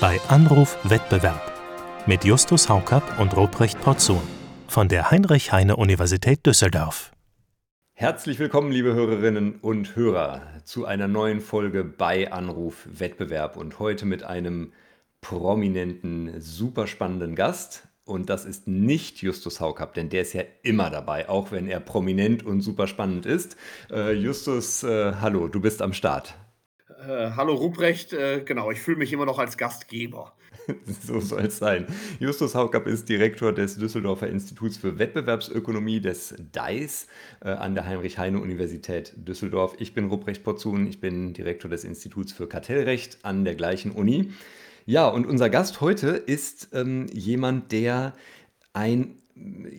bei Anruf Wettbewerb mit Justus Haukapp und Ruprecht Porzun von der Heinrich-Heine-Universität Düsseldorf. Herzlich willkommen, liebe Hörerinnen und Hörer, zu einer neuen Folge bei Anruf Wettbewerb und heute mit einem prominenten, super spannenden Gast. Und das ist nicht Justus Haukapp, denn der ist ja immer dabei, auch wenn er prominent und super spannend ist. Äh, Justus, äh, hallo, du bist am Start. Äh, hallo Ruprecht, äh, genau, ich fühle mich immer noch als Gastgeber. so soll es sein. Justus Haukapp ist Direktor des Düsseldorfer Instituts für Wettbewerbsökonomie des DEIS äh, an der Heinrich-Heine-Universität Düsseldorf. Ich bin Ruprecht Potzun, ich bin Direktor des Instituts für Kartellrecht an der gleichen Uni. Ja, und unser Gast heute ist ähm, jemand, der ein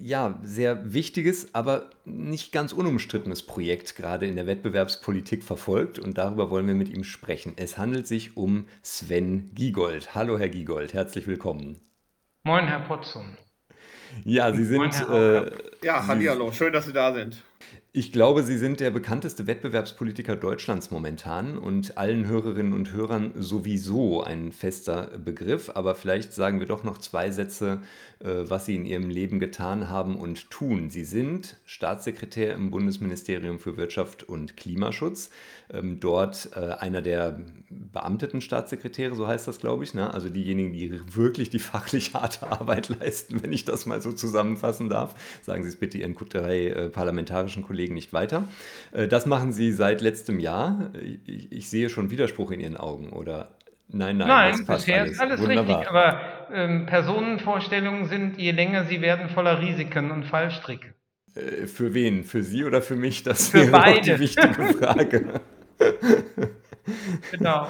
ja, sehr wichtiges, aber nicht ganz unumstrittenes Projekt gerade in der Wettbewerbspolitik verfolgt und darüber wollen wir mit ihm sprechen. Es handelt sich um Sven Giegold. Hallo, Herr Giegold, herzlich willkommen. Moin, Herr Potzum. Ja, Sie sind. Moin, äh, ja, hallo, schön, dass Sie da sind. Ich glaube, Sie sind der bekannteste Wettbewerbspolitiker Deutschlands momentan und allen Hörerinnen und Hörern sowieso ein fester Begriff. Aber vielleicht sagen wir doch noch zwei Sätze, äh, was Sie in Ihrem Leben getan haben und tun. Sie sind Staatssekretär im Bundesministerium für Wirtschaft und Klimaschutz. Ähm, dort äh, einer der beamteten Staatssekretäre, so heißt das, glaube ich. Ne? Also diejenigen, die wirklich die fachlich harte Arbeit leisten, wenn ich das mal so zusammenfassen darf. Sagen Sie es bitte Ihren drei äh, parlamentarischen Kollegen nicht weiter. Äh, das machen Sie seit letztem Jahr. Ich, ich, sehe schon Widerspruch in Ihren Augen, oder? Nein, nein, nein bisher alles. ist alles Wunderbar. richtig. Aber ähm, Personenvorstellungen sind, je länger sie werden, voller Risiken und Fallstricke. Äh, für wen? Für Sie oder für mich? Das für wäre beide. die wichtige Frage. genau.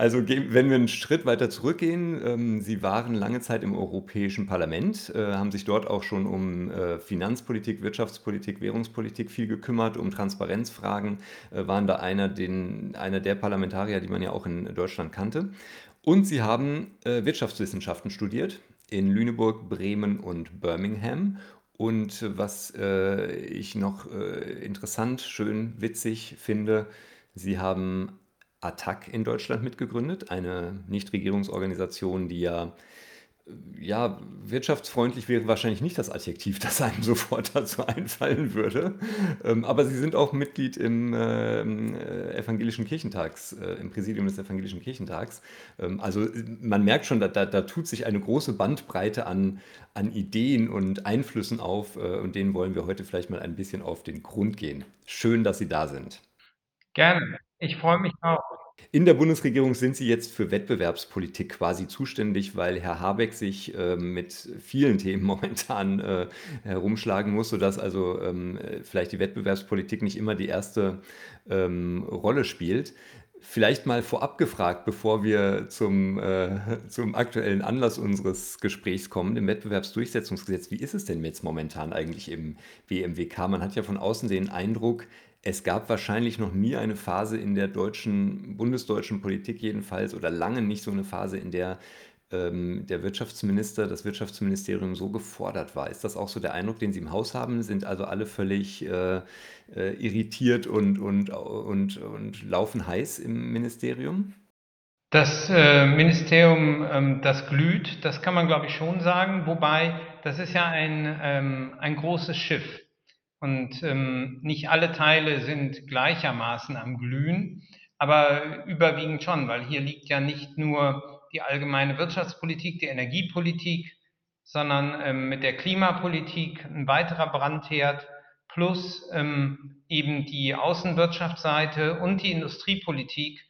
Also wenn wir einen Schritt weiter zurückgehen, ähm, Sie waren lange Zeit im Europäischen Parlament, äh, haben sich dort auch schon um äh, Finanzpolitik, Wirtschaftspolitik, Währungspolitik viel gekümmert, um Transparenzfragen, äh, waren da einer, den, einer der Parlamentarier, die man ja auch in Deutschland kannte. Und Sie haben Wirtschaftswissenschaften studiert in Lüneburg, Bremen und Birmingham. Und was ich noch interessant, schön, witzig finde, Sie haben ATTAC in Deutschland mitgegründet, eine Nichtregierungsorganisation, die ja ja, wirtschaftsfreundlich wäre wahrscheinlich nicht das Adjektiv, das einem sofort dazu einfallen würde. Ähm, aber Sie sind auch Mitglied im ähm, äh, Evangelischen Kirchentags, äh, im Präsidium des Evangelischen Kirchentags. Ähm, also man merkt schon, da, da, da, tut sich eine große Bandbreite an, an Ideen und Einflüssen auf äh, und denen wollen wir heute vielleicht mal ein bisschen auf den Grund gehen. Schön, dass Sie da sind. Gerne. Ich freue mich auch. In der Bundesregierung sind Sie jetzt für Wettbewerbspolitik quasi zuständig, weil Herr Habeck sich äh, mit vielen Themen momentan äh, herumschlagen muss, sodass also ähm, vielleicht die Wettbewerbspolitik nicht immer die erste ähm, Rolle spielt. Vielleicht mal vorab gefragt, bevor wir zum, äh, zum aktuellen Anlass unseres Gesprächs kommen, dem Wettbewerbsdurchsetzungsgesetz. Wie ist es denn jetzt momentan eigentlich im BMWK? Man hat ja von außen den Eindruck, es gab wahrscheinlich noch nie eine Phase in der deutschen, bundesdeutschen Politik jedenfalls oder lange nicht so eine Phase, in der ähm, der Wirtschaftsminister, das Wirtschaftsministerium so gefordert war. Ist das auch so der Eindruck, den Sie im Haus haben? Sind also alle völlig äh, äh, irritiert und, und, und, und laufen heiß im Ministerium? Das äh, Ministerium, ähm, das glüht, das kann man, glaube ich, schon sagen. Wobei, das ist ja ein, ähm, ein großes Schiff. Und ähm, nicht alle Teile sind gleichermaßen am Glühen, aber überwiegend schon, weil hier liegt ja nicht nur die allgemeine Wirtschaftspolitik, die Energiepolitik, sondern ähm, mit der Klimapolitik ein weiterer Brandherd plus ähm, eben die Außenwirtschaftsseite und die Industriepolitik.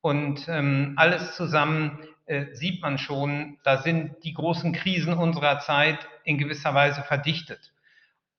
Und ähm, alles zusammen äh, sieht man schon, da sind die großen Krisen unserer Zeit in gewisser Weise verdichtet.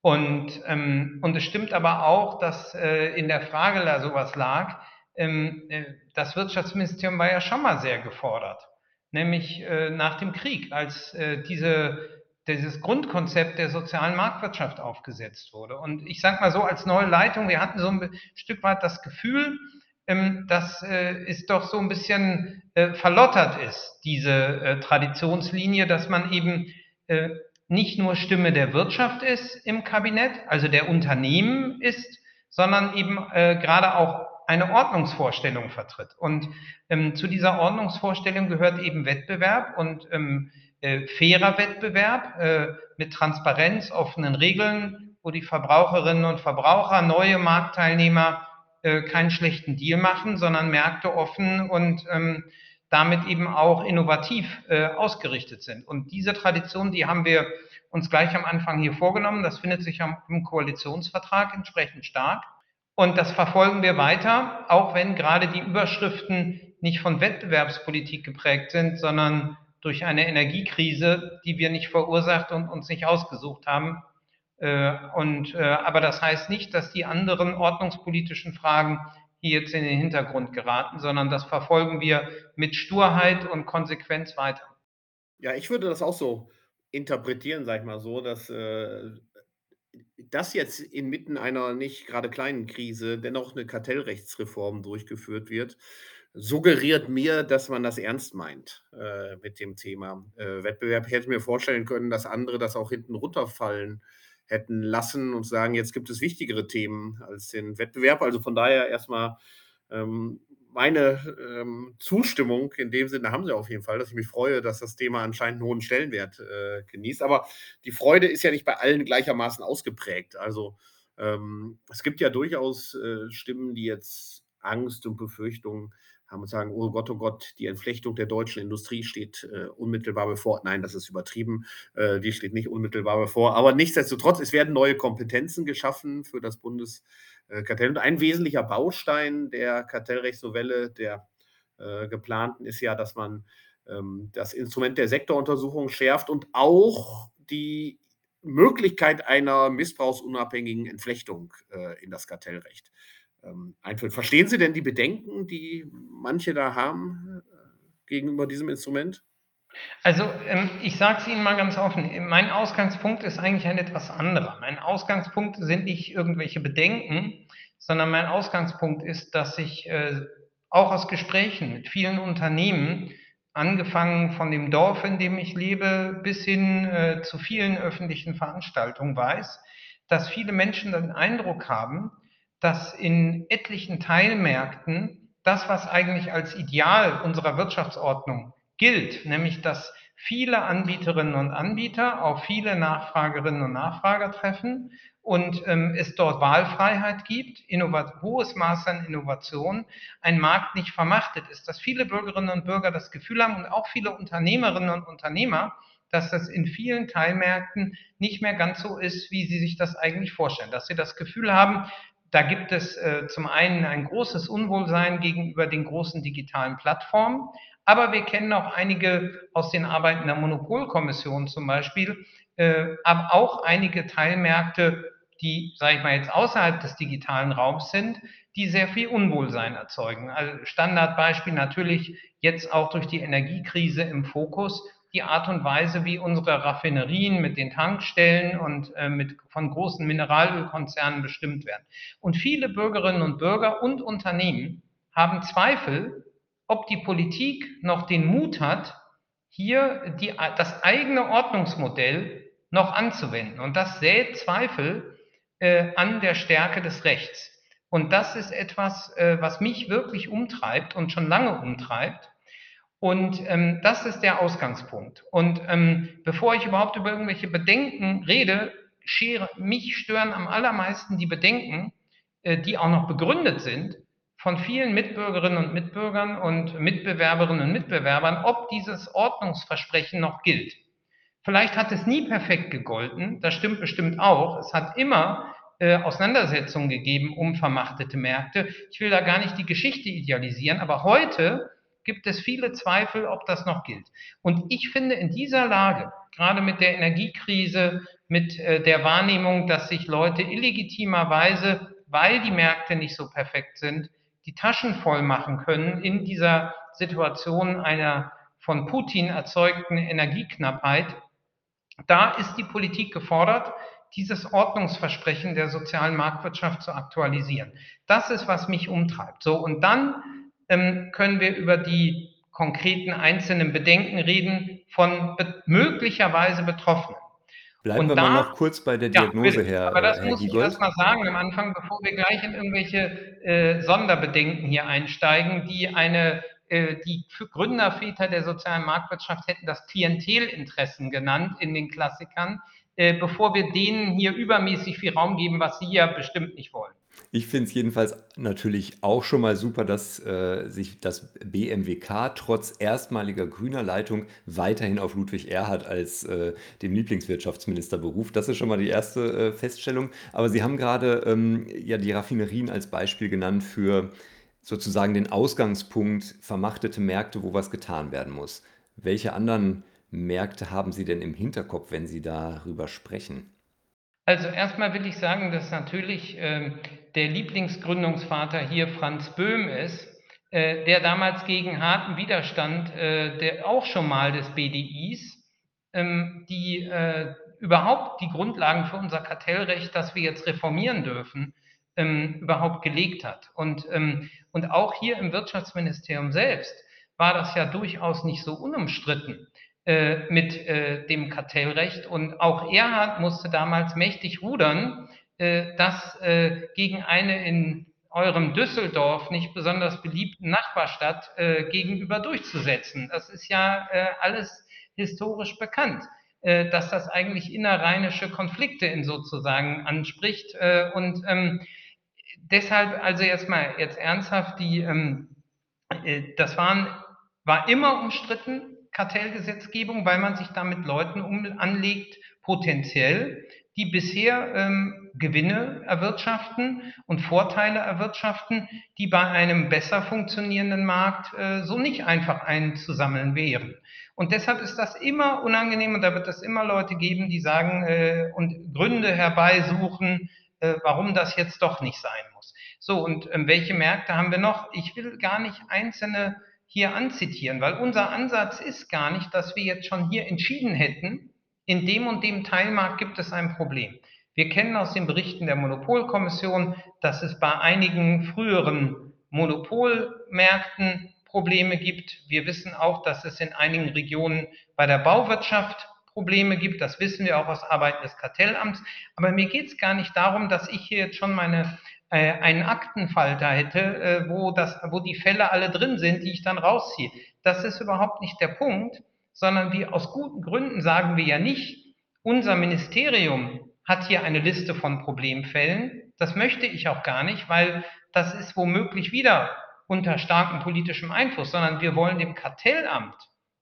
Und, ähm, und es stimmt aber auch, dass äh, in der Frage da sowas lag, ähm, äh, das Wirtschaftsministerium war ja schon mal sehr gefordert, nämlich äh, nach dem Krieg, als äh, diese, dieses Grundkonzept der sozialen Marktwirtschaft aufgesetzt wurde. Und ich sage mal so, als neue Leitung, wir hatten so ein Stück weit das Gefühl, ähm, dass äh, es doch so ein bisschen äh, verlottert ist, diese äh, Traditionslinie, dass man eben äh, nicht nur Stimme der Wirtschaft ist im Kabinett, also der Unternehmen ist, sondern eben äh, gerade auch eine Ordnungsvorstellung vertritt. Und ähm, zu dieser Ordnungsvorstellung gehört eben Wettbewerb und ähm, äh, fairer Wettbewerb äh, mit Transparenz, offenen Regeln, wo die Verbraucherinnen und Verbraucher, neue Marktteilnehmer äh, keinen schlechten Deal machen, sondern Märkte offen und ähm, damit eben auch innovativ äh, ausgerichtet sind. Und diese Tradition, die haben wir uns gleich am Anfang hier vorgenommen. Das findet sich im Koalitionsvertrag entsprechend stark. Und das verfolgen wir weiter, auch wenn gerade die Überschriften nicht von Wettbewerbspolitik geprägt sind, sondern durch eine Energiekrise, die wir nicht verursacht und uns nicht ausgesucht haben. Äh, und, äh, aber das heißt nicht, dass die anderen ordnungspolitischen Fragen hier jetzt in den Hintergrund geraten, sondern das verfolgen wir mit Sturheit und Konsequenz weiter. Ja, ich würde das auch so interpretieren, sag ich mal so, dass äh, das jetzt inmitten einer nicht gerade kleinen Krise dennoch eine Kartellrechtsreform durchgeführt wird, suggeriert mir, dass man das ernst meint äh, mit dem Thema äh, Wettbewerb. Ich hätte mir vorstellen können, dass andere das auch hinten runterfallen hätten lassen und sagen, jetzt gibt es wichtigere Themen als den Wettbewerb. Also von daher erstmal ähm, meine ähm, Zustimmung in dem Sinne haben sie auf jeden Fall, dass ich mich freue, dass das Thema anscheinend einen hohen Stellenwert äh, genießt. Aber die Freude ist ja nicht bei allen gleichermaßen ausgeprägt. Also ähm, es gibt ja durchaus äh, Stimmen, die jetzt Angst und Befürchtungen haben und sagen, oh Gott, oh Gott, die Entflechtung der deutschen Industrie steht äh, unmittelbar bevor. Nein, das ist übertrieben, äh, die steht nicht unmittelbar bevor. Aber nichtsdestotrotz, es werden neue Kompetenzen geschaffen für das Bundeskartell. Und ein wesentlicher Baustein der Kartellrechtsnovelle, der äh, geplanten, ist ja, dass man ähm, das Instrument der Sektoruntersuchung schärft und auch die Möglichkeit einer missbrauchsunabhängigen Entflechtung äh, in das Kartellrecht ähm, einführt. Verstehen Sie denn die Bedenken, die manche da haben äh, gegenüber diesem Instrument? Also ähm, ich sage es Ihnen mal ganz offen, mein Ausgangspunkt ist eigentlich ein etwas anderer. Mein Ausgangspunkt sind nicht irgendwelche Bedenken, sondern mein Ausgangspunkt ist, dass ich äh, auch aus Gesprächen mit vielen Unternehmen, angefangen von dem Dorf, in dem ich lebe, bis hin äh, zu vielen öffentlichen Veranstaltungen weiß, dass viele Menschen den Eindruck haben, dass in etlichen Teilmärkten das, was eigentlich als Ideal unserer Wirtschaftsordnung gilt, nämlich dass viele Anbieterinnen und Anbieter auf viele Nachfragerinnen und Nachfrager treffen und ähm, es dort Wahlfreiheit gibt, hohes Maß an Innovation, ein Markt nicht vermachtet ist, dass viele Bürgerinnen und Bürger das Gefühl haben und auch viele Unternehmerinnen und Unternehmer, dass das in vielen Teilmärkten nicht mehr ganz so ist, wie sie sich das eigentlich vorstellen, dass sie das Gefühl haben, da gibt es äh, zum einen ein großes Unwohlsein gegenüber den großen digitalen Plattformen, aber wir kennen auch einige aus den Arbeiten der Monopolkommission zum Beispiel, äh, aber auch einige Teilmärkte, die, sage ich mal, jetzt außerhalb des digitalen Raums sind, die sehr viel Unwohlsein erzeugen. Also Standardbeispiel natürlich jetzt auch durch die Energiekrise im Fokus, die Art und Weise, wie unsere Raffinerien mit den Tankstellen und äh, mit, von großen Mineralölkonzernen bestimmt werden. Und viele Bürgerinnen und Bürger und Unternehmen haben Zweifel, ob die Politik noch den Mut hat, hier die, das eigene Ordnungsmodell noch anzuwenden. Und das sät Zweifel äh, an der Stärke des Rechts. Und das ist etwas, äh, was mich wirklich umtreibt und schon lange umtreibt. Und ähm, das ist der Ausgangspunkt. Und ähm, bevor ich überhaupt über irgendwelche Bedenken rede, schere, mich stören am allermeisten die Bedenken, äh, die auch noch begründet sind von vielen Mitbürgerinnen und Mitbürgern und Mitbewerberinnen und Mitbewerbern, ob dieses Ordnungsversprechen noch gilt. Vielleicht hat es nie perfekt gegolten, das stimmt bestimmt auch. Es hat immer äh, Auseinandersetzungen gegeben um vermachtete Märkte. Ich will da gar nicht die Geschichte idealisieren, aber heute gibt es viele Zweifel, ob das noch gilt. Und ich finde in dieser Lage, gerade mit der Energiekrise, mit äh, der Wahrnehmung, dass sich Leute illegitimerweise, weil die Märkte nicht so perfekt sind, die Taschen voll machen können in dieser Situation einer von Putin erzeugten Energieknappheit, da ist die Politik gefordert, dieses Ordnungsversprechen der sozialen Marktwirtschaft zu aktualisieren. Das ist, was mich umtreibt. So, und dann können wir über die konkreten einzelnen Bedenken reden von be möglicherweise Betroffenen. Bleiben Und wir mal da noch kurz bei der ja, Diagnose, bitte. Herr, Aber das Herr muss ich Giegold. erst mal sagen am Anfang, bevor wir gleich in irgendwelche äh, Sonderbedenken hier einsteigen, die eine äh, die Gründerväter der sozialen Marktwirtschaft hätten das Klientelinteressen genannt in den Klassikern, äh, bevor wir denen hier übermäßig viel Raum geben, was sie ja bestimmt nicht wollen. Ich finde es jedenfalls natürlich auch schon mal super, dass äh, sich das BMWK trotz erstmaliger grüner Leitung weiterhin auf Ludwig Erhard als äh, dem Lieblingswirtschaftsminister beruft. Das ist schon mal die erste äh, Feststellung. Aber Sie haben gerade ähm, ja die Raffinerien als Beispiel genannt für sozusagen den Ausgangspunkt vermachtete Märkte, wo was getan werden muss. Welche anderen Märkte haben Sie denn im Hinterkopf, wenn Sie darüber sprechen? Also erstmal will ich sagen, dass natürlich ähm, der Lieblingsgründungsvater hier Franz Böhm ist, äh, der damals gegen harten Widerstand, äh, der auch schon mal des BDIs, ähm, die äh, überhaupt die Grundlagen für unser Kartellrecht, das wir jetzt reformieren dürfen, ähm, überhaupt gelegt hat. Und, ähm, und auch hier im Wirtschaftsministerium selbst war das ja durchaus nicht so unumstritten äh, mit äh, dem Kartellrecht. Und auch Erhard musste damals mächtig rudern, äh, das äh, gegen eine in eurem Düsseldorf nicht besonders beliebten Nachbarstadt äh, gegenüber durchzusetzen. Das ist ja äh, alles historisch bekannt, äh, dass das eigentlich innerrheinische Konflikte in sozusagen anspricht. Äh, und ähm, deshalb, also jetzt mal jetzt ernsthaft, die, ähm, äh, das waren, war immer umstritten, Kartellgesetzgebung, weil man sich damit Leuten um, anlegt, potenziell, die bisher ähm, Gewinne erwirtschaften und Vorteile erwirtschaften, die bei einem besser funktionierenden Markt äh, so nicht einfach einzusammeln wären. Und deshalb ist das immer unangenehm und da wird es immer Leute geben, die sagen äh, und Gründe herbeisuchen, äh, warum das jetzt doch nicht sein muss. So, und ähm, welche Märkte haben wir noch? Ich will gar nicht einzelne hier anzitieren, weil unser Ansatz ist gar nicht, dass wir jetzt schon hier entschieden hätten, in dem und dem Teilmarkt gibt es ein Problem. Wir kennen aus den Berichten der Monopolkommission, dass es bei einigen früheren Monopolmärkten Probleme gibt. Wir wissen auch, dass es in einigen Regionen bei der Bauwirtschaft Probleme gibt. Das wissen wir auch aus Arbeiten des Kartellamts. Aber mir geht es gar nicht darum, dass ich hier jetzt schon meine äh, einen Aktenfalter hätte, äh, wo, das, wo die Fälle alle drin sind, die ich dann rausziehe. Das ist überhaupt nicht der Punkt, sondern wir aus guten Gründen sagen wir ja nicht, unser Ministerium hat hier eine Liste von Problemfällen. Das möchte ich auch gar nicht, weil das ist womöglich wieder unter starkem politischem Einfluss, sondern wir wollen dem Kartellamt,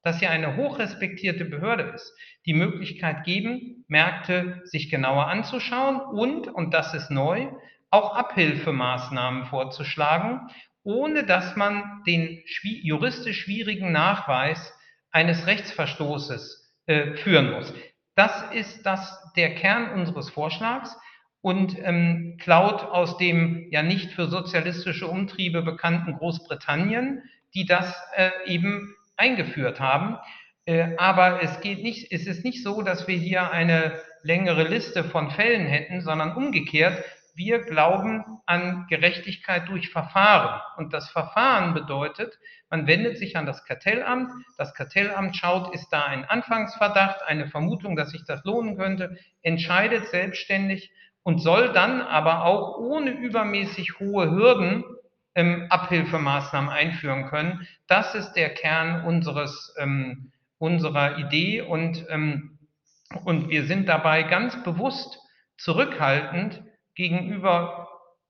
das ja eine hochrespektierte Behörde ist, die Möglichkeit geben, Märkte sich genauer anzuschauen und, und das ist neu, auch Abhilfemaßnahmen vorzuschlagen, ohne dass man den juristisch schwierigen Nachweis eines Rechtsverstoßes äh, führen muss. Das ist das der Kern unseres Vorschlags und ähm, klaut aus dem ja nicht für sozialistische Umtriebe bekannten Großbritannien, die das äh, eben eingeführt haben. Äh, aber es geht nicht, es ist nicht so, dass wir hier eine längere Liste von Fällen hätten, sondern umgekehrt. Wir glauben an Gerechtigkeit durch Verfahren. Und das Verfahren bedeutet, man wendet sich an das Kartellamt. Das Kartellamt schaut, ist da ein Anfangsverdacht, eine Vermutung, dass sich das lohnen könnte, entscheidet selbstständig und soll dann aber auch ohne übermäßig hohe Hürden ähm, Abhilfemaßnahmen einführen können. Das ist der Kern unseres, ähm, unserer Idee und, ähm, und wir sind dabei ganz bewusst zurückhaltend gegenüber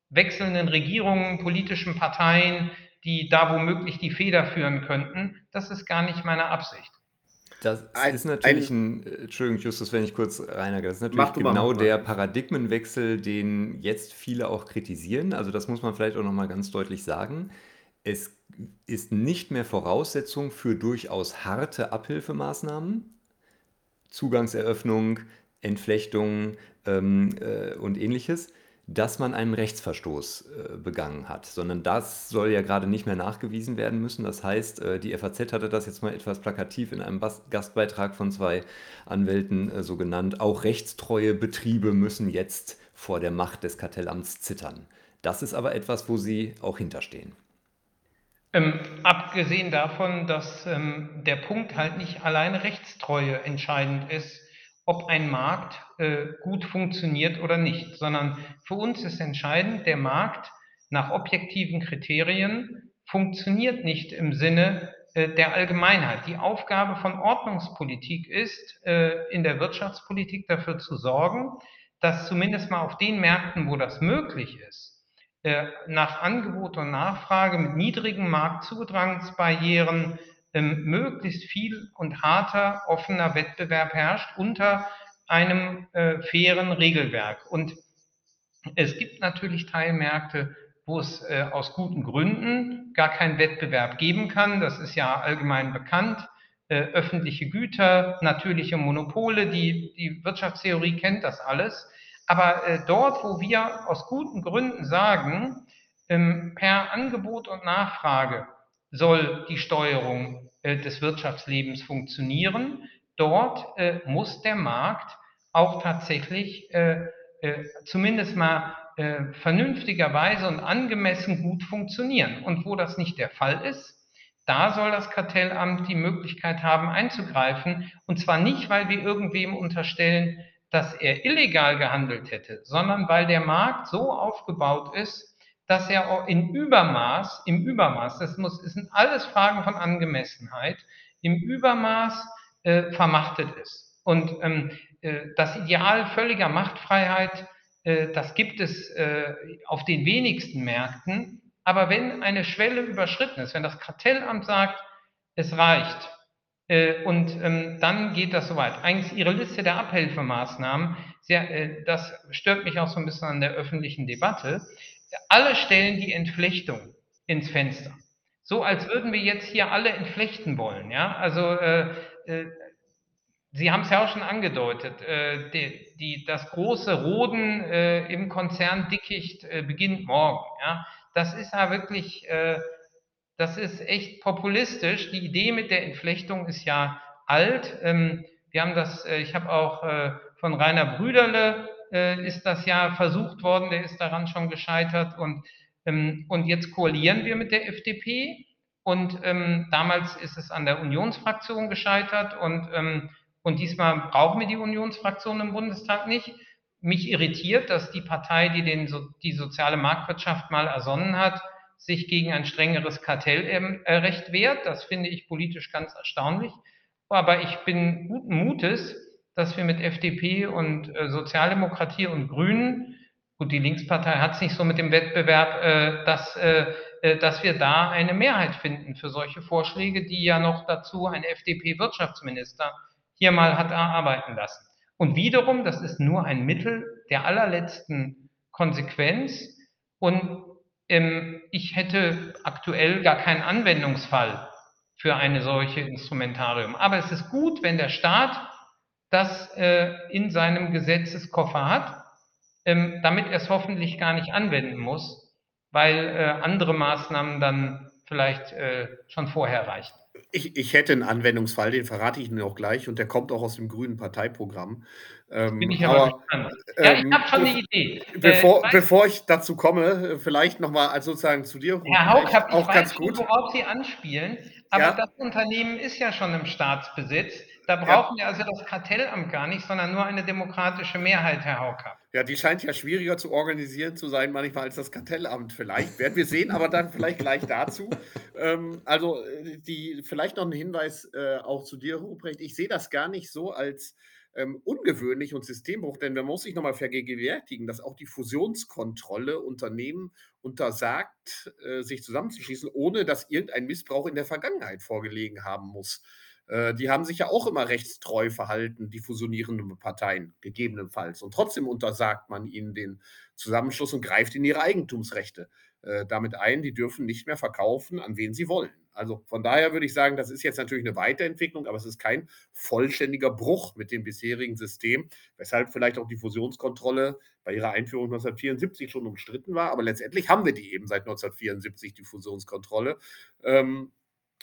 wechselnden Regierungen, politischen Parteien, die da womöglich die Feder führen könnten. Das ist gar nicht meine Absicht. Das Ein- ist natürlich ein, äh, Entschuldigung, Justus, wenn ich kurz reinhage, das ist natürlich genau mal. der Paradigmenwechsel, den jetzt viele auch kritisieren. Also das muss man vielleicht auch nochmal ganz deutlich sagen. Es ist nicht mehr Voraussetzung für durchaus harte Abhilfemaßnahmen, Zugangseröffnung, Entflechtung ähm, äh, und ähnliches, dass man einen Rechtsverstoß äh, begangen hat, sondern das soll ja gerade nicht mehr nachgewiesen werden müssen. Das heißt, äh, die FAZ hatte das jetzt mal etwas plakativ in einem Bas Gastbeitrag von zwei Anwälten äh, so genannt. Auch rechtstreue Betriebe müssen jetzt vor der Macht des Kartellamts zittern. Das ist aber etwas, wo Sie auch hinterstehen. Ähm, abgesehen davon, dass ähm, der Punkt halt nicht alleine Rechtstreue entscheidend ist, ob ein Markt äh, gut funktioniert oder nicht, sondern für uns ist entscheidend, der Markt nach objektiven Kriterien funktioniert nicht im Sinne äh, der Allgemeinheit. Die Aufgabe von Ordnungspolitik ist, äh, in der Wirtschaftspolitik dafür zu sorgen, dass zumindest mal auf den Märkten, wo das möglich ist, äh, nach Angebot und Nachfrage mit niedrigen Marktzudrangsbarrieren ähm, möglichst viel und harter offener Wettbewerb herrscht unter einem fairen Regelwerk. Und es gibt natürlich Teilmärkte, wo es äh, aus guten Gründen gar keinen Wettbewerb geben kann. Das ist ja allgemein bekannt. Äh, öffentliche Güter, natürliche Monopole, die, die Wirtschaftstheorie kennt das alles. Aber äh, dort, wo wir aus guten Gründen sagen, ähm, per Angebot und Nachfrage soll die Steuerung äh, des Wirtschaftslebens funktionieren, dort äh, muss der Markt auch tatsächlich äh, zumindest mal äh, vernünftigerweise und angemessen gut funktionieren. Und wo das nicht der Fall ist, da soll das Kartellamt die Möglichkeit haben einzugreifen. Und zwar nicht, weil wir irgendwem unterstellen, dass er illegal gehandelt hätte, sondern weil der Markt so aufgebaut ist, dass er in Übermaß, im Übermaß, das muss, das sind alles Fragen von Angemessenheit, im Übermaß äh, vermachtet ist. Und ähm, äh, das Ideal völliger Machtfreiheit äh, das gibt es äh, auf den wenigsten Märkten. Aber wenn eine Schwelle überschritten ist, wenn das Kartellamt sagt, es reicht, und ähm, dann geht das soweit. Eigentlich Ihre Liste der Abhilfemaßnahmen, sehr, das stört mich auch so ein bisschen an der öffentlichen Debatte. Alle stellen die Entflechtung ins Fenster. So als würden wir jetzt hier alle entflechten wollen. Ja? Also äh, Sie haben es ja auch schon angedeutet, äh, die, die, das große Roden äh, im Konzern Dickicht äh, beginnt morgen. Ja? Das ist ja wirklich, äh, das ist echt populistisch. Die Idee mit der Entflechtung ist ja alt. Ähm, wir haben das, äh, ich habe auch äh, von Rainer Brüderle ist das ja versucht worden, der ist daran schon gescheitert und, ähm, und jetzt koalieren wir mit der FDP und ähm, damals ist es an der Unionsfraktion gescheitert und und diesmal brauchen wir die Unionsfraktion im Bundestag nicht. Mich irritiert, dass die Partei, die den, die soziale Marktwirtschaft mal ersonnen hat, sich gegen ein strengeres Kartellrecht wehrt. Das finde ich politisch ganz erstaunlich. Aber ich bin guten Mutes, dass wir mit FDP und äh, Sozialdemokratie und Grünen, gut, die Linkspartei hat es nicht so mit dem Wettbewerb, äh, dass, äh, äh, dass wir da eine Mehrheit finden für solche Vorschläge, die ja noch dazu ein FDP-Wirtschaftsminister hier mal hat erarbeiten lassen. Und wiederum, das ist nur ein Mittel der allerletzten Konsequenz. Und ähm, ich hätte aktuell gar keinen Anwendungsfall für eine solche Instrumentarium. Aber es ist gut, wenn der Staat das äh, in seinem Gesetzeskoffer hat, ähm, damit er es hoffentlich gar nicht anwenden muss, weil äh, andere Maßnahmen dann vielleicht äh, schon vorher reichen. Ich, ich hätte einen Anwendungsfall, den verrate ich Ihnen auch gleich, und der kommt auch aus dem grünen Parteiprogramm. Ähm, Bin ich aber, aber gespannt. Ja, ich ähm, habe schon eine Idee. Bevor, äh, bevor ich dazu komme, vielleicht nochmal also sozusagen zu dir. Herr Haug, ich auch weiß ganz gut. worauf Sie anspielen, aber ja. das Unternehmen ist ja schon im Staatsbesitz. Da brauchen ja. wir also das Kartellamt gar nicht, sondern nur eine demokratische Mehrheit, Herr Haukapp. Ja, die scheint ja schwieriger zu organisieren zu sein, manchmal als das Kartellamt vielleicht. Werden wir sehen, aber dann vielleicht gleich dazu. Ähm, also, äh, die, vielleicht noch ein Hinweis äh, auch zu dir, Ruprecht. Ich sehe das gar nicht so als ähm, ungewöhnlich und Systembruch, denn man muss sich nochmal vergegenwärtigen, dass auch die Fusionskontrolle Unternehmen untersagt, äh, sich zusammenzuschließen, ohne dass irgendein Missbrauch in der Vergangenheit vorgelegen haben muss. Äh, die haben sich ja auch immer rechtstreu verhalten, die fusionierenden Parteien, gegebenenfalls. Und trotzdem untersagt man ihnen den Zusammenschluss und greift in ihre Eigentumsrechte äh, damit ein. Die dürfen nicht mehr verkaufen, an wen sie wollen. Also von daher würde ich sagen, das ist jetzt natürlich eine Weiterentwicklung, aber es ist kein vollständiger Bruch mit dem bisherigen System, weshalb vielleicht auch die Fusionskontrolle bei ihrer Einführung 1974 schon umstritten war. Aber letztendlich haben wir die eben seit 1974, die Fusionskontrolle. Ähm,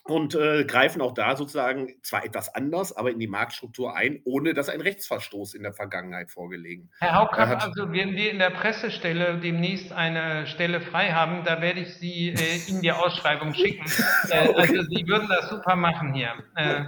und äh, greifen auch da sozusagen zwar etwas anders, aber in die Marktstruktur ein, ohne dass ein Rechtsverstoß in der Vergangenheit vorgelegen Herr Haukapp, also wenn wir in der Pressestelle demnächst eine Stelle frei haben, da werde ich Sie äh, in die Ausschreibung schicken. Äh, okay. Also Sie würden das super machen hier. Äh,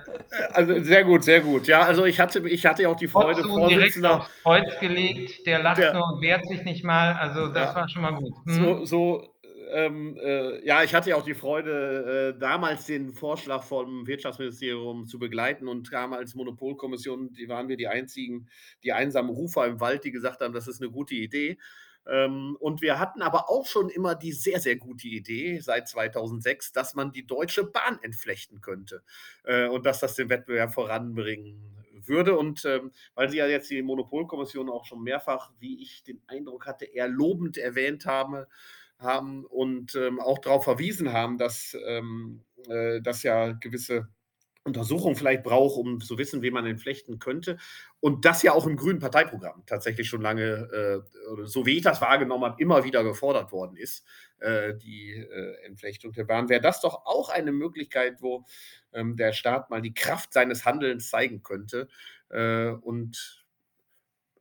also sehr gut, sehr gut. Ja, also ich hatte, ich hatte ja auch die Freude, Vorsitzender... direkt aufs Kreuz gelegt, der lacht der, nur und wehrt sich nicht mal, also das ja, war schon mal gut. Hm. So, so ähm, äh, ja, ich hatte ja auch die Freude, äh, damals den Vorschlag vom Wirtschaftsministerium zu begleiten und kam als Monopolkommission, die waren wir die einzigen, die einsamen Rufer im Wald, die gesagt haben, das ist eine gute Idee. Ähm, und wir hatten aber auch schon immer die sehr, sehr gute Idee seit 2006, dass man die Deutsche Bahn entflechten könnte äh, und dass das den Wettbewerb voranbringen würde. Und ähm, weil Sie ja jetzt die Monopolkommission auch schon mehrfach, wie ich den Eindruck hatte, eher lobend erwähnt haben, haben und ähm, auch darauf verwiesen haben, dass ähm, äh, das ja gewisse Untersuchungen vielleicht braucht, um zu wissen, wie man entflechten könnte. Und das ja auch im grünen Parteiprogramm tatsächlich schon lange, äh, so wie ich das wahrgenommen habe, immer wieder gefordert worden ist, äh, die äh, Entflechtung der Bahn. Wäre das doch auch eine Möglichkeit, wo ähm, der Staat mal die Kraft seines Handelns zeigen könnte äh, und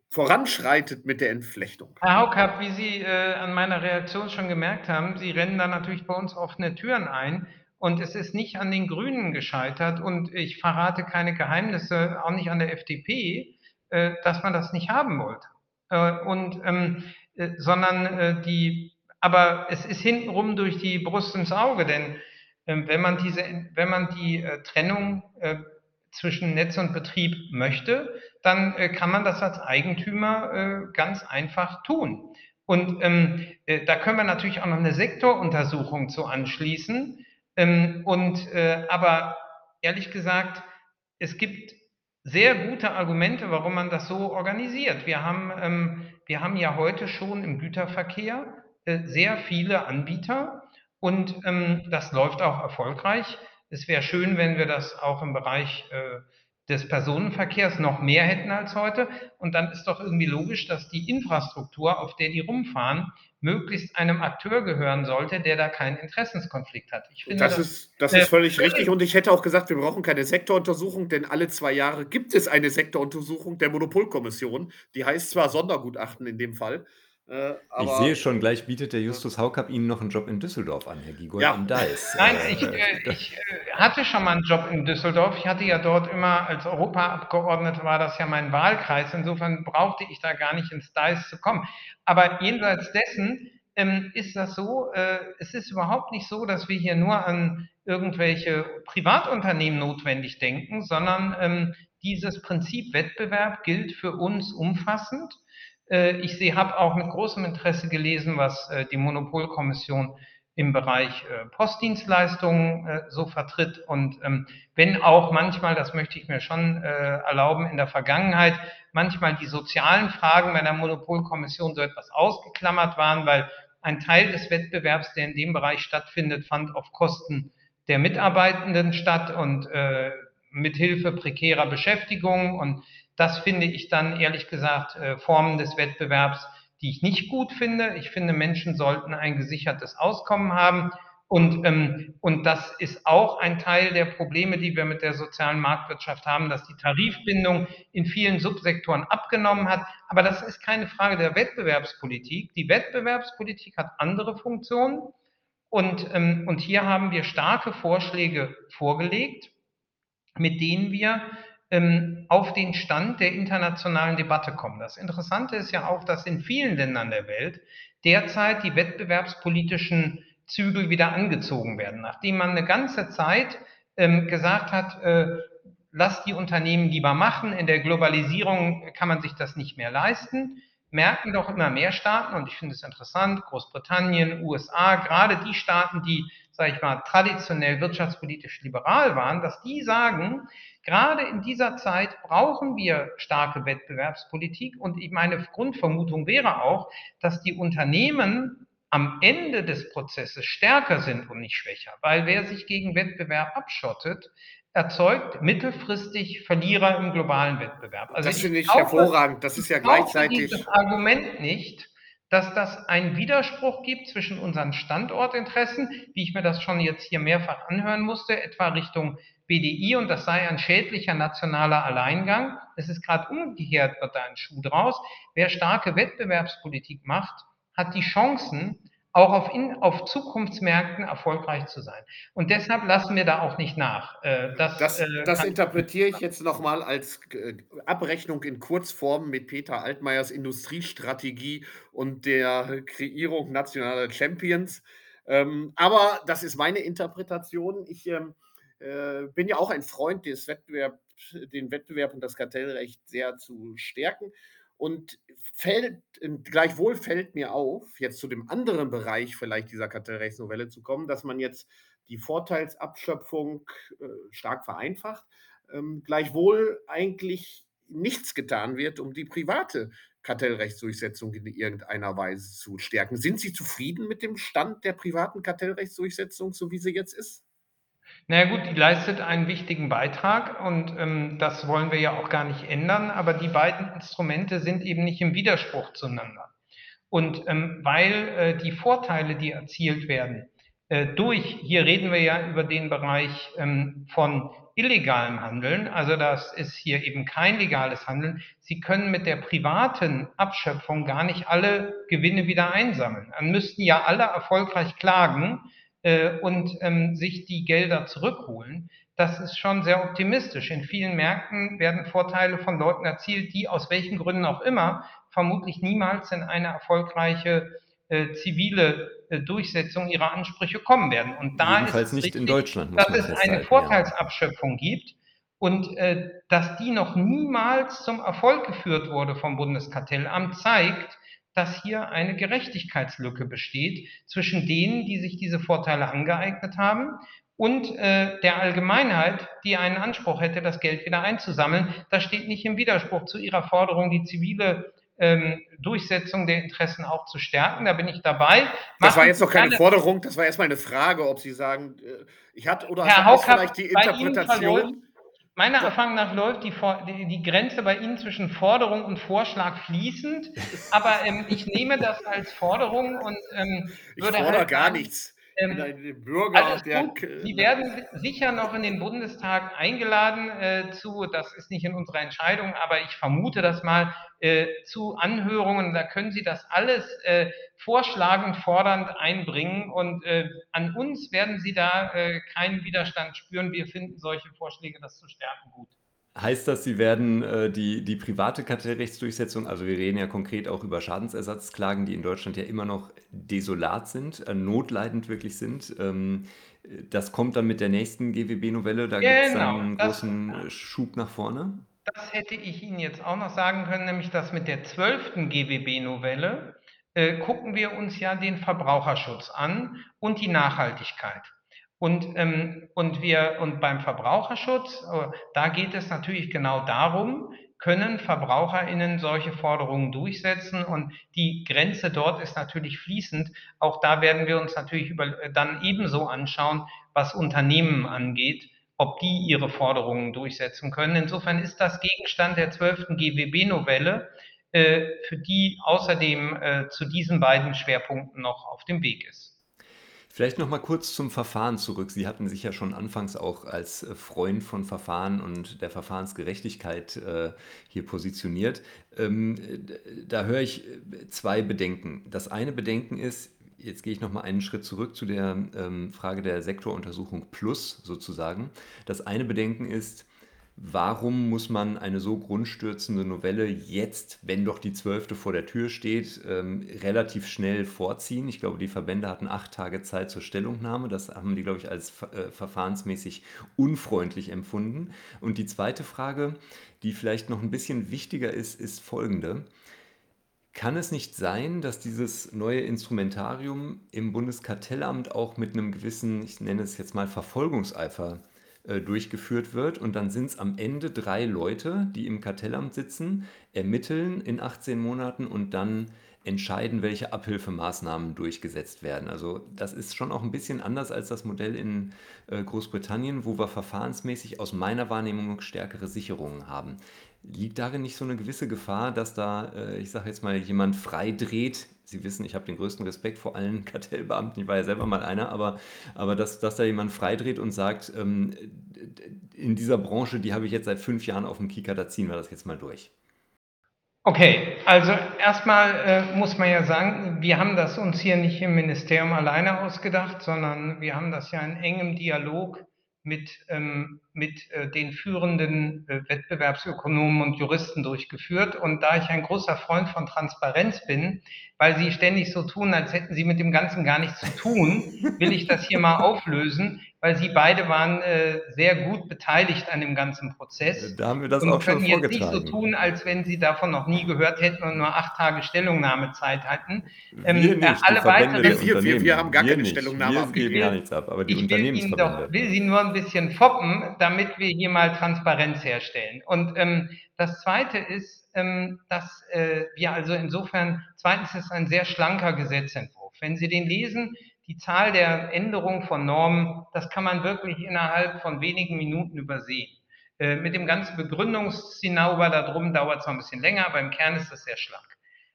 voranschreitet mit der Entflechtung. Herr Haukapp, wie Sie äh, an meiner Reaktion schon gemerkt haben, Sie rennen da natürlich bei uns offene Türen ein. Und es ist nicht an den Grünen gescheitert und ich verrate keine Geheimnisse, auch nicht an der FDP, äh, dass man das nicht haben wollte. Äh, und, ähm, äh, sondern die, aber es ist hintenrum durch die Brust ins Auge, denn ähm, wenn man diese, wenn man die Trennung zwischen Netz und Betrieb möchte, dann äh, kann man das als Eigentümer äh, ganz einfach tun. Und ähm, äh, da können wir natürlich auch noch eine Sektoruntersuchung zu anschließen. Ähm, und äh, aber ehrlich gesagt, es gibt sehr gute Argumente, warum man das so organisiert. Wir haben, ähm, wir haben ja heute schon im Güterverkehr äh, sehr viele Anbieter und ähm, das läuft auch erfolgreich. Es wäre schön, wenn wir das auch im Bereich äh, des Personenverkehrs noch mehr hätten als heute. Und dann ist doch irgendwie logisch, dass die Infrastruktur, auf der die rumfahren, möglichst einem Akteur gehören sollte, der da keinen Interessenskonflikt hat. Ich finde, das, das ist, das ist völlig richtig. Und ich hätte auch gesagt, wir brauchen keine Sektoruntersuchung, denn alle zwei Jahre gibt es eine Sektoruntersuchung der Monopolkommission. Die heißt zwar Sondergutachten in dem Fall, äh, ich sehe schon, gleich bietet der Justus Haukapp Ihnen noch einen Job in Düsseldorf an, Herr Gigold, ja. am DICE. Nein, äh, ich, äh, ich, äh, hatte schon mal einen Job in Düsseldorf. Ich hatte ja dort immer als Europaabgeordneter war das ja mein Wahlkreis. Insofern brauchte ich da gar nicht ins DICE zu kommen. Aber jenseits dessen ähm, ist das so, äh, es ist überhaupt nicht so, dass wir hier nur an irgendwelche Privatunternehmen notwendig denken, sondern ähm, dieses Prinzip Wettbewerb gilt für uns umfassend. Äh, ich habe auch mit großem Interesse gelesen, was äh, die Monopolkommission im Bereich äh, Postdienstleistungen so vertritt. Und ähm, wenn auch manchmal, das möchte ich mir schon erlauben, in der Vergangenheit manchmal die sozialen Fragen bei der Monopolkommission so etwas ausgeklammert waren, weil ein Teil des Wettbewerbs, der in dem Bereich stattfindet, fand auf Kosten der Mitarbeitenden statt und äh, mit Hilfe prekärer Beschäftigung und das finde ich dann ehrlich gesagt äh, Formen des Wettbewerbs, die ich nicht gut finde. Ich finde, Menschen sollten ein gesichertes Auskommen haben. Und, ähm, und das ist auch ein Teil der Probleme, die wir mit der sozialen Marktwirtschaft haben, dass die Tarifbindung in vielen Subsektoren abgenommen hat. Aber das ist keine Frage der Wettbewerbspolitik. Die Wettbewerbspolitik hat andere Funktionen. Und, ähm, und hier haben wir starke Vorschläge vorgelegt, mit denen wir auf den Stand der internationalen Debatte kommen. Das Interessante ist ja auch, dass in vielen Ländern der Welt derzeit die wettbewerbspolitischen Zügel wieder angezogen werden, nachdem man eine ganze Zeit ähm, gesagt hat, äh, lasst die Unternehmen lieber machen, in der Globalisierung kann man sich das nicht mehr leisten, merken doch immer mehr Staaten, und ich finde es interessant, Großbritannien, USA, gerade die Staaten, die, sage ich mal, traditionell wirtschaftspolitisch liberal waren, dass die sagen, Gerade in dieser Zeit brauchen wir starke Wettbewerbspolitik und meine Grundvermutung wäre auch, dass die Unternehmen am Ende des Prozesses stärker sind und nicht schwächer, weil wer sich gegen Wettbewerb abschottet, erzeugt mittelfristig Verlierer im globalen Wettbewerb. Also das finde ich, ich hervorragend. Das ist ja gleichzeitig. Dieses Argument nicht, dass das einen Widerspruch gibt zwischen unseren Standortinteressen, wie ich mir das schon jetzt hier mehrfach anhören musste, etwa Richtung BDI und das sei ein schädlicher nationaler Alleingang. Es ist gerade umgekehrt, wird da ein Schuh draus. Wer starke Wettbewerbspolitik macht, hat die Chancen, auch auf, in, auf Zukunftsmärkten erfolgreich zu sein. Und deshalb lassen wir da auch nicht nach. Äh, das, das, äh, das interpretiere ich jetzt nochmal als äh, Abrechnung in Kurzform mit Peter Altmaiers Industriestrategie und der Kreierung nationaler Champions. Ähm, aber das ist meine Interpretation. Ich ähm, bin ja auch ein Freund des Wettbewerbs, den Wettbewerb und das Kartellrecht sehr zu stärken. Und fällt, gleichwohl fällt mir auf, jetzt zu dem anderen Bereich vielleicht dieser Kartellrechtsnovelle zu kommen, dass man jetzt die Vorteilsabschöpfung äh, stark vereinfacht, ähm, gleichwohl eigentlich nichts getan wird, um die private Kartellrechtsdurchsetzung in irgendeiner Weise zu stärken. Sind Sie zufrieden mit dem Stand der privaten Kartellrechtsdurchsetzung, so wie sie jetzt ist? Na ja gut, die leistet einen wichtigen Beitrag und ähm, das wollen wir ja auch gar nicht ändern, aber die beiden Instrumente sind eben nicht im Widerspruch zueinander. Und ähm, weil äh, die Vorteile, die erzielt werden, äh, durch, hier reden wir ja über den Bereich ähm, von illegalem Handeln, also das ist hier eben kein legales Handeln. Sie können mit der privaten Abschöpfung gar nicht alle Gewinne wieder einsammeln. Dann müssten ja alle erfolgreich klagen äh, und ähm, sich die Gelder zurückholen. Das ist schon sehr optimistisch. In vielen Märkten werden Vorteile von Leuten erzielt, die aus welchen Gründen auch immer vermutlich niemals in eine erfolgreiche äh, zivile äh, Durchsetzung ihrer Ansprüche kommen werden. Und da Jedenfalls ist es nicht richtig, in Deutschland, dass es eine Vorteilsabschöpfung ja. gibt und äh, dass die noch niemals zum Erfolg geführt wurde vom Bundeskartellamt, zeigt, dass hier eine Gerechtigkeitslücke besteht zwischen denen, die sich diese Vorteile angeeignet haben und äh, der Allgemeinheit, die einen Anspruch hätte, das Geld wieder einzusammeln. Das steht nicht im Widerspruch zu Ihrer Forderung, die zivile ähm, Durchsetzung der Interessen auch zu stärken. Da bin ich dabei. Machen das war jetzt noch keine Forderung, das war erstmal eine Frage, ob Sie sagen, äh, ich hatte oder Herr Hauck vielleicht die Interpretation. Meiner Erfahrung nach läuft die, die, Grenze bei Ihnen zwischen Forderung und Vorschlag fließend, aber ähm, ich nehme das als Forderung und ähm, würde ich fordere halt gar nichts. Ähm, Bürger, der, Sie werden sicher noch in den Bundestag eingeladen äh, zu, das ist nicht in unserer Entscheidung, aber ich vermute das mal, äh, zu Anhörungen. Da können Sie das alles äh, vorschlagend, fordernd einbringen und äh, an uns werden Sie da äh, keinen Widerstand spüren. Wir finden solche Vorschläge, das zu stärken, gut. Heißt das, Sie werden äh, die, die private Kartellrechtsdurchsetzung, also wir reden ja konkret auch über Schadensersatzklagen, die in Deutschland ja immer noch desolat sind, äh, notleidend wirklich sind. Ähm, das kommt dann mit der nächsten GWB-Novelle, da gibt es einen das, großen Schub nach vorne? Das hätte ich Ihnen jetzt auch noch sagen können, nämlich dass mit der zwölften GWB-Novelle äh, gucken wir uns ja den Verbraucherschutz an und die Nachhaltigkeit. Und, ähm, und, wir, und beim Verbraucherschutz, äh, da geht es natürlich genau darum, können VerbraucherInnen solche Forderungen durchsetzen und die Grenze dort ist natürlich fließend. Auch da werden wir uns natürlich über, äh, dann ebenso anschauen, was Unternehmen angeht, ob die ihre Forderungen durchsetzen können. Insofern ist das Gegenstand der 12. GWB-Novelle, äh, für die außerdem äh, zu diesen beiden Schwerpunkten noch auf dem Weg ist. Vielleicht noch mal kurz zum Verfahren zurück. Sie hatten sich ja schon anfangs auch als äh, Freund von Verfahren und der Verfahrensgerechtigkeit äh, hier positioniert. Ähm, da höre ich äh, zwei Bedenken. Das eine Bedenken ist, jetzt gehe ich noch mal einen Schritt zurück zu der ähm, Frage der Sektoruntersuchung Plus sozusagen. Das eine Bedenken ist, warum muss man eine so grundstürzende Novelle jetzt, wenn doch die zwölfte vor der Tür steht, ähm, relativ schnell vorziehen? Ich glaube, die Verbände hatten acht Tage Zeit zur Stellungnahme. Das haben die, glaube ich, als äh, verfahrensmäßig unfreundlich empfunden. Und die zweite Frage, die vielleicht noch ein bisschen wichtiger ist, ist folgende. Kann es nicht sein, dass dieses neue Instrumentarium im Bundeskartellamt auch mit einem gewissen, ich nenne es jetzt mal Verfolgungseifer äh, durchgeführt wird. Und dann sind es am Ende drei Leute, die im Kartellamt sitzen, ermitteln in 18 Monaten und dann entscheiden, welche Abhilfemaßnahmen durchgesetzt werden. Also das ist schon auch ein bisschen anders als das Modell in äh, Großbritannien, wo wir verfahrensmäßig aus meiner Wahrnehmung stärkere Sicherungen haben. Liegt darin nicht so eine gewisse Gefahr, dass da, äh, ich sage jetzt mal, jemand frei dreht Sie wissen, ich habe den größten Respekt vor allen Kartellbeamten, ich war ja selber mal einer, aber, aber dass, dass da jemand freidreht und sagt, ähm, in dieser Branche, die habe ich jetzt seit fünf Jahren auf dem Kika, da ziehen wir das jetzt mal durch. Okay, also erstmal äh, muss man ja sagen, wir haben das uns hier nicht im Ministerium alleine ausgedacht, sondern wir haben das ja in engem Dialog mit, ähm, mit äh, den führenden äh, Wettbewerbsökonomen und Juristen durchgeführt. Und da ich ein großer Freund von Transparenz bin, weil sie ständig so tun, als hätten sie mit dem Ganzen gar nichts zu tun, will ich das hier mal auflösen, weil sie beide waren äh, sehr gut beteiligt an dem ganzen Prozess. Da haben wir das und auch schon vorgetragen. jetzt nicht so tun, als wenn sie davon noch nie gehört hätten und nur acht Tage Stellungnahmezeit hatten. Ähm, wir nicht, alle weiteren, wir, wir, wir, haben gar wir keine nicht. Stellungnahme wir abgegeben. gar nichts ab, aber die ich will Ihnen doch, will Sie nur ein bisschen foppen, damit wir hier mal Transparenz herstellen. Und ähm, das Zweite ist, ähm, dass äh, wir also insofern, zweitens ist es ein sehr schlanker Gesetzentwurf. Wenn Sie den lesen, die Zahl der Änderungen von Normen, das kann man wirklich innerhalb von wenigen Minuten übersehen. Äh, mit dem ganzen Begründungszinaber darum dauert es noch ein bisschen länger, aber im Kern ist das sehr schlank.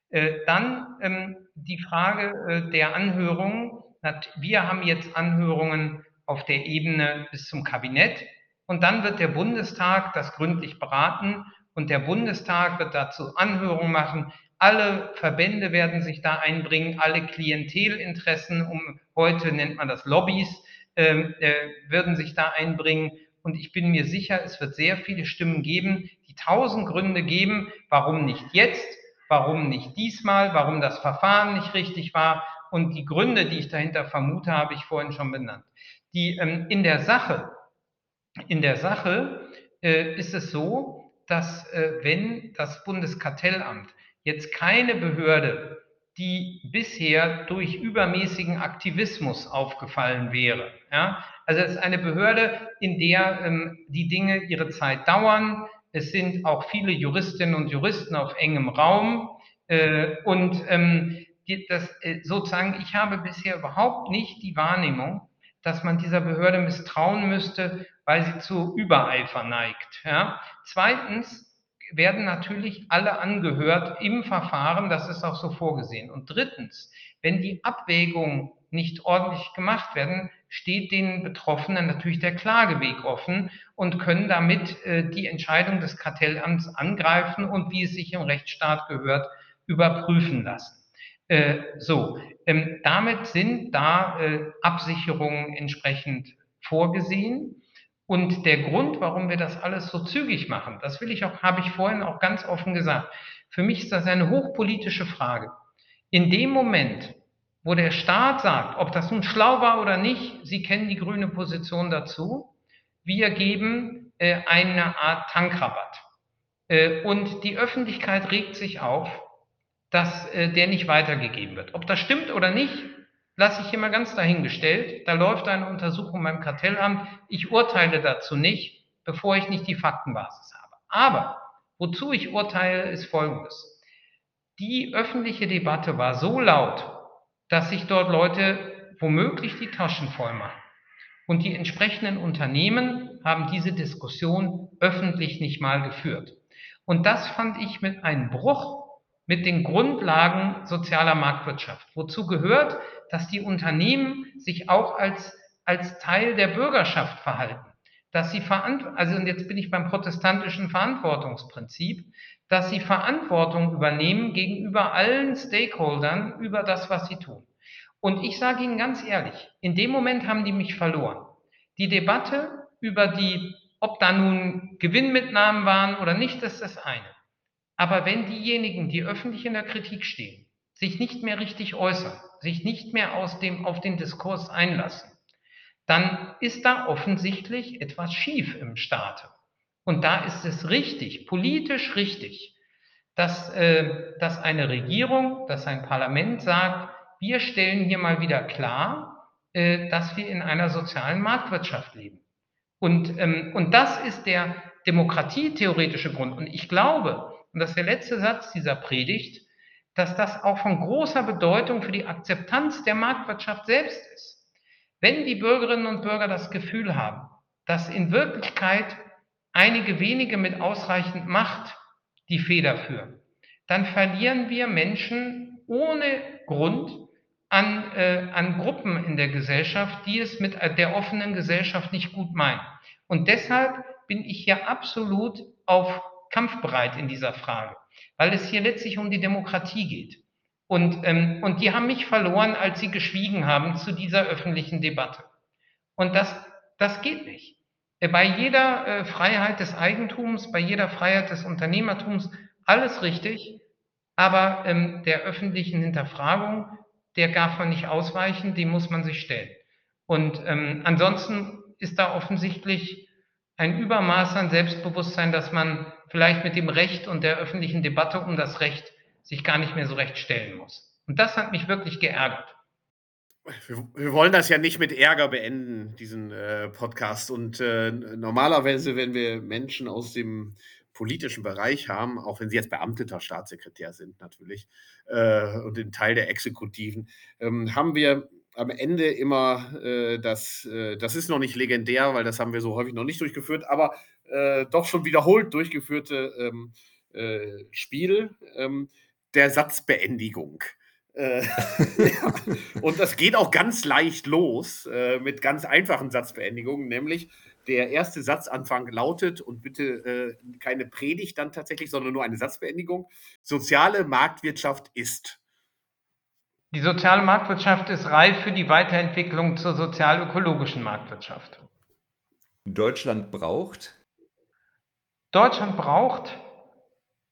Äh, dann ähm, die Frage äh, der Anhörungen. Wir haben jetzt Anhörungen auf der Ebene bis zum Kabinett und dann wird der Bundestag das gründlich beraten und der Bundestag wird dazu Anhörungen machen. Alle Verbände werden sich da einbringen, alle Klientelinteressen, um heute nennt man das Lobbys, äh, äh, würden sich da einbringen. Und ich bin mir sicher, es wird sehr viele Stimmen geben, die tausend Gründe geben, warum nicht jetzt, warum nicht diesmal, warum das Verfahren nicht richtig war. Und die Gründe, die ich dahinter vermute, habe ich vorhin schon benannt. Die ähm, in der Sache, in der Sache äh, ist es so, dass äh, wenn das Bundeskartellamt jetzt keine Behörde, die bisher durch übermäßigen Aktivismus aufgefallen wäre. Ja? Also es ist eine Behörde, in der ähm, die Dinge ihre Zeit dauern. Es sind auch viele Juristinnen und Juristen auf engem Raum. Äh, und ähm, die, das, äh, sozusagen, ich habe bisher überhaupt nicht die Wahrnehmung, dass man dieser Behörde misstrauen müsste, weil sie zu Übereifer neigt. Ja? Zweitens werden natürlich alle angehört im Verfahren, das ist auch so vorgesehen. Und drittens, wenn die Abwägungen nicht ordentlich gemacht werden, steht den Betroffenen natürlich der Klageweg offen und können damit äh, die Entscheidung des Kartellamts angreifen und wie es sich im Rechtsstaat gehört, überprüfen lassen. Äh, so, ähm, damit sind da äh, Absicherungen entsprechend vorgesehen. Und der Grund, warum wir das alles so zügig machen, das will ich auch, habe ich vorhin auch ganz offen gesagt. Für mich ist das eine hochpolitische Frage. In dem Moment, wo der Staat sagt, ob das nun schlau war oder nicht, Sie kennen die grüne Position dazu, wir geben äh, eine Art Tankrabatt. Äh, und die Öffentlichkeit regt sich auf, dass äh, der nicht weitergegeben wird. Ob das stimmt oder nicht, lasse ich immer ganz dahingestellt. Da läuft eine Untersuchung beim Kartellamt. Ich urteile dazu nicht, bevor ich nicht die Faktenbasis habe. Aber wozu ich urteile, ist Folgendes. Die öffentliche Debatte war so laut, dass sich dort Leute womöglich die Taschen voll machen. Und die entsprechenden Unternehmen haben diese Diskussion öffentlich nicht mal geführt. Und das fand ich mit einem Bruch mit den Grundlagen sozialer Marktwirtschaft. Wozu gehört, dass die Unternehmen sich auch als, als Teil der Bürgerschaft verhalten. Dass sie verantwortung, also und jetzt bin ich beim protestantischen Verantwortungsprinzip, dass sie Verantwortung übernehmen gegenüber allen Stakeholdern über das, was sie tun. Und ich sage Ihnen ganz ehrlich, in dem Moment haben die mich verloren. Die Debatte über die, ob da nun Gewinnmitnahmen waren oder nicht, ist das eine. Aber wenn diejenigen, die öffentlich in der Kritik stehen, sich nicht mehr richtig äußern, sich nicht mehr aus dem, auf den Diskurs einlassen, dann ist da offensichtlich etwas schief im Staate. Und da ist es richtig, politisch richtig, dass, äh, dass eine Regierung, dass ein Parlament sagt, wir stellen hier mal wieder klar, äh, dass wir in einer sozialen Marktwirtschaft leben. Und, ähm, und das ist der demokratietheoretische Grund. Und ich glaube, und das ist der letzte Satz dieser Predigt, dass das auch von großer Bedeutung für die Akzeptanz der Marktwirtschaft selbst ist. Wenn die Bürgerinnen und Bürger das Gefühl haben, dass in Wirklichkeit einige wenige mit ausreichend Macht die Feder führen, dann verlieren wir Menschen ohne Grund an, äh, an Gruppen in der Gesellschaft, die es mit der offenen Gesellschaft nicht gut meinen. Und deshalb bin ich hier absolut auf kampfbereit in dieser Frage, weil es hier letztlich um die Demokratie geht. Und, ähm, und die haben mich verloren, als sie geschwiegen haben zu dieser öffentlichen Debatte. Und das, das geht nicht. Äh, bei jeder äh, Freiheit des Eigentums, bei jeder Freiheit des Unternehmertums, alles richtig, aber ähm, der öffentlichen Hinterfragung, der darf man nicht ausweichen, die muss man sich stellen. Und ähm, ansonsten ist da offensichtlich ein Übermaß an Selbstbewusstsein, dass man vielleicht mit dem Recht und der öffentlichen Debatte um das Recht sich gar nicht mehr so recht stellen muss. Und das hat mich wirklich geärgert. Wir, wir wollen das ja nicht mit Ärger beenden, diesen äh, Podcast. Und äh, normalerweise, wenn wir Menschen aus dem politischen Bereich haben, auch wenn sie jetzt beamteter Staatssekretär sind natürlich äh, und ein Teil der Exekutiven, ähm, haben wir am Ende immer äh, das, äh, das ist noch nicht legendär, weil das haben wir so häufig noch nicht durchgeführt, aber äh, doch schon wiederholt durchgeführte ähm, äh, Spiel ähm, der Satzbeendigung. Äh, ja. Und das geht auch ganz leicht los äh, mit ganz einfachen Satzbeendigungen, nämlich der erste Satzanfang lautet, und bitte äh, keine Predigt dann tatsächlich, sondern nur eine Satzbeendigung, soziale Marktwirtschaft ist. Die soziale Marktwirtschaft ist reif für die Weiterentwicklung zur sozial-ökologischen Marktwirtschaft. Deutschland braucht? Deutschland braucht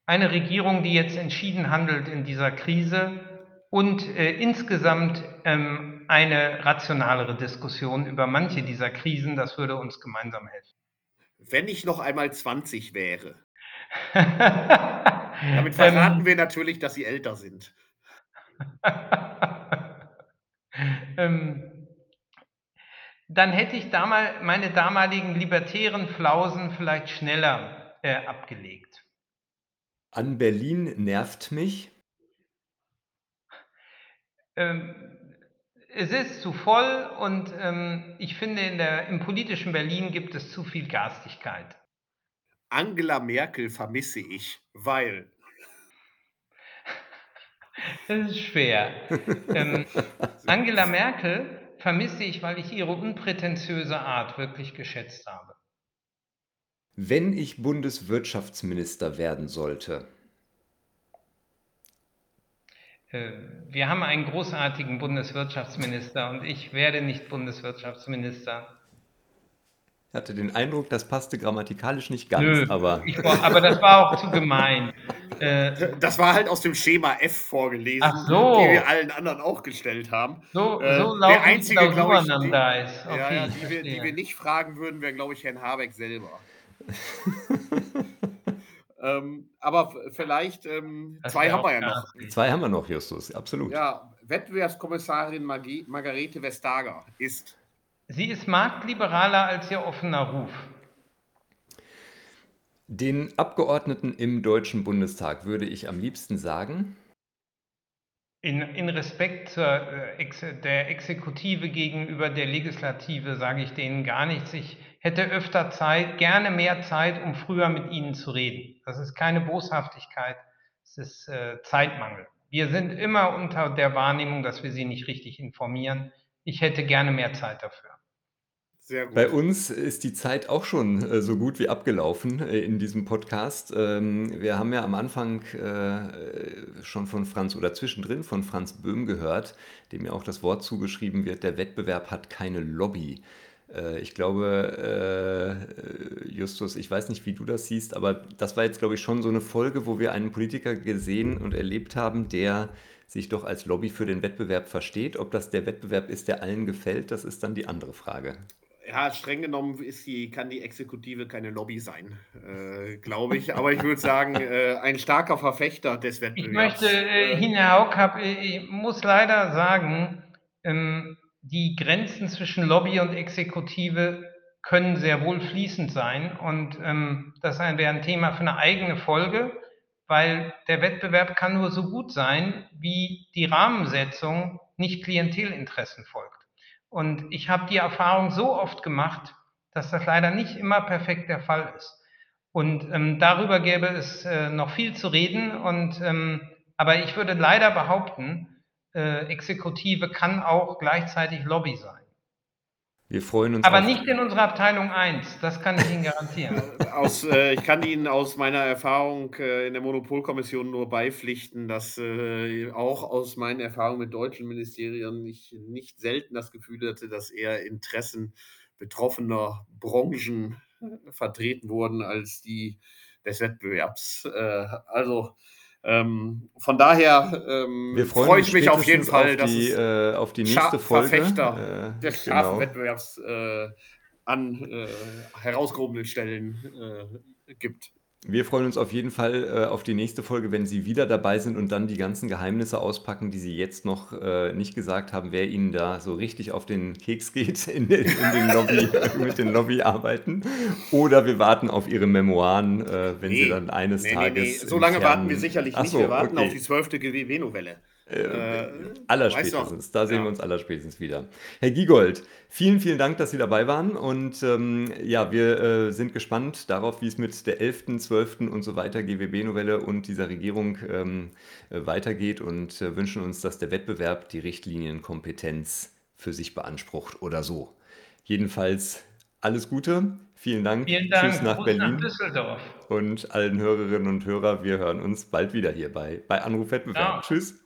eine Regierung, die jetzt entschieden handelt in dieser Krise und äh, insgesamt ähm, eine rationalere Diskussion über manche dieser Krisen. Das würde uns gemeinsam helfen. Wenn ich noch einmal 20 wäre. Damit verraten ähm, wir natürlich, dass Sie älter sind. ähm, dann hätte ich damal, meine damaligen libertären Flausen vielleicht schneller äh, abgelegt. An Berlin nervt mich. Ähm, es ist zu voll und ähm, ich finde, in der, im politischen Berlin gibt es zu viel Garstigkeit. Angela Merkel vermisse ich, weil. Das ist schwer. ähm, Angela Merkel vermisse ich, weil ich ihre unprätentiöse Art wirklich geschätzt habe. Wenn ich Bundeswirtschaftsminister werden sollte, äh, wir haben einen großartigen Bundeswirtschaftsminister und ich werde nicht Bundeswirtschaftsminister. Ich hatte den Eindruck, das passte grammatikalisch nicht ganz, Nö, aber. Ich, aber das war auch zu gemein. Das war halt aus dem Schema F vorgelesen, so. die wir allen anderen auch gestellt haben. So, äh, so der einzige, glaube ich, die, okay, ja, ja, die, wir, die wir nicht fragen würden, wäre, glaube ich, Herrn Habeck selber. Ähm, aber vielleicht ähm, zwei haben wir ja noch. Zwei haben wir noch, Justus, absolut. Ja, Wettbewerbskommissarin Margie, Margarete Vestager ist. Sie ist marktliberaler als ihr offener Ruf. Den Abgeordneten im Deutschen Bundestag würde ich am liebsten sagen. In, in Respekt zur, äh, der Exekutive gegenüber der Legislative sage ich denen gar nichts. Ich hätte öfter Zeit, gerne mehr Zeit, um früher mit Ihnen zu reden. Das ist keine Boshaftigkeit, es ist äh, Zeitmangel. Wir sind immer unter der Wahrnehmung, dass wir Sie nicht richtig informieren. Ich hätte gerne mehr Zeit dafür. Bei uns ist die Zeit auch schon äh, so gut wie abgelaufen äh, in diesem Podcast. Ähm, wir haben ja am Anfang äh, schon von Franz oder zwischendrin von Franz Böhm gehört, dem ja auch das Wort zugeschrieben wird, der Wettbewerb hat keine Lobby. Äh, ich glaube, äh, Justus, ich weiß nicht, wie du das siehst, aber das war jetzt, glaube ich, schon so eine Folge, wo wir einen Politiker gesehen und erlebt haben, der sich doch als Lobby für den Wettbewerb versteht. Ob das der Wettbewerb ist, der allen gefällt, das ist dann die andere Frage. Ja, streng genommen ist die, kann die Exekutive keine Lobby sein, äh, glaube ich. Aber ich würde sagen, äh, ein starker Verfechter des Wettbewerbs. Ich möchte, äh, Hina Haukap, ich muss leider sagen, ähm, die Grenzen zwischen Lobby und Exekutive können sehr wohl fließend sein. Und ähm, das wäre ein Thema für eine eigene Folge, weil der Wettbewerb kann nur so gut sein, wie die Rahmensetzung nicht Klientelinteressen folgt. Und ich habe die Erfahrung so oft gemacht, dass das leider nicht immer perfekt der Fall ist. Und ähm, darüber gäbe es äh, noch viel zu reden. Und ähm, Aber ich würde leider behaupten, äh, Exekutive kann auch gleichzeitig Lobby sein. Wir freuen uns. Aber nicht in unserer Abteilung 1, das kann ich Ihnen garantieren. aus, äh, ich kann Ihnen aus meiner Erfahrung äh, in der Monopolkommission nur beipflichten, dass äh, auch aus meinen Erfahrungen mit deutschen Ministerien ich nicht selten das Gefühl hatte, dass eher Interessen betroffener Branchen vertreten wurden als die des Wettbewerbs. Äh, also ähm, von daher ähm, freue ich mich auf jeden Fall, auf dass die, es äh, auf die nächste Folge Verfechter äh, des scharfen genau. Äh, an äh, herausgehobenen Stellen äh, gibt. Wir freuen uns auf jeden Fall äh, auf die nächste Folge, wenn Sie wieder dabei sind und dann die ganzen Geheimnisse auspacken, die Sie jetzt noch äh, nicht gesagt haben, wer Ihnen da so richtig auf den Keks geht in den, in den Lobby, mit den Lobbyarbeiten. Oder wir warten auf Ihre Memoiren, äh, wenn nee, Sie dann eines nee, Tages. Nee, so lange warten wir sicherlich nicht. So, wir warten okay. auf die zwölfte GWW-Novelle. Äh, äh, allerspätestens, da sehen ja. wir uns allerspätestens wieder. Herr Giegold, vielen, vielen Dank, dass Sie dabei waren. Und ähm, ja, wir äh, sind gespannt darauf, wie es mit der 11., 12. und so weiter GWB-Novelle und dieser Regierung ähm, äh, weitergeht und äh, wünschen uns, dass der Wettbewerb die Richtlinienkompetenz für sich beansprucht oder so. Jedenfalls alles Gute. Vielen Dank. Vielen Dank. Tschüss nach Gruß Berlin. Nach Düsseldorf. Und allen Hörerinnen und Hörern, wir hören uns bald wieder hier bei, bei Anruf Wettbewerb. Ja. Tschüss.